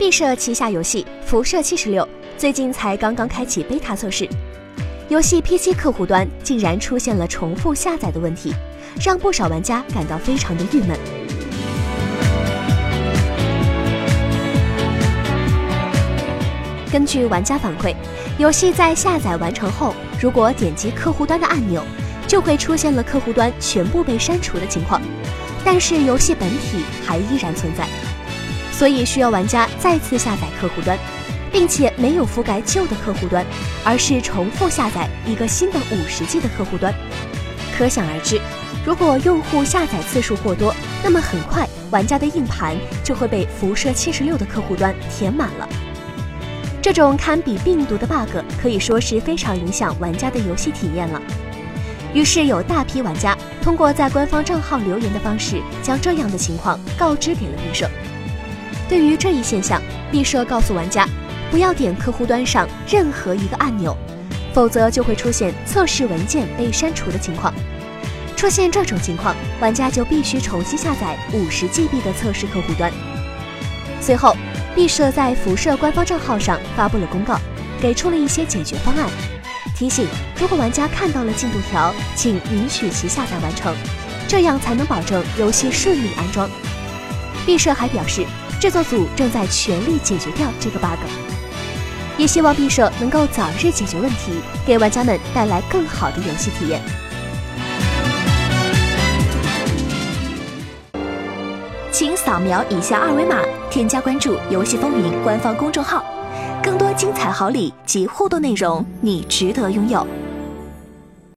毕设旗下游戏《辐射七十六》最近才刚刚开启 beta 测试，游戏 PC 客户端竟然出现了重复下载的问题，让不少玩家感到非常的郁闷。根据玩家反馈，游戏在下载完成后，如果点击客户端的按钮，就会出现了客户端全部被删除的情况，但是游戏本体还依然存在。所以需要玩家再次下载客户端，并且没有覆盖旧的客户端，而是重复下载一个新的五十 G 的客户端。可想而知，如果用户下载次数过多，那么很快玩家的硬盘就会被辐射七十六的客户端填满了。这种堪比病毒的 bug 可以说是非常影响玩家的游戏体验了。于是有大批玩家通过在官方账号留言的方式，将这样的情况告知给了毕设。对于这一现象，毕设告诉玩家，不要点客户端上任何一个按钮，否则就会出现测试文件被删除的情况。出现这种情况，玩家就必须重新下载五十 GB 的测试客户端。随后，毕设在辐射官方账号上发布了公告，给出了一些解决方案，提醒如果玩家看到了进度条，请允许其下载完成，这样才能保证游戏顺利安装。毕设还表示。制作组正在全力解决掉这个 bug，也希望毕设能够早日解决问题，给玩家们带来更好的游戏体验。请扫描以下二维码，添加关注“游戏风云”官方公众号，更多精彩好礼及互动内容，你值得拥有。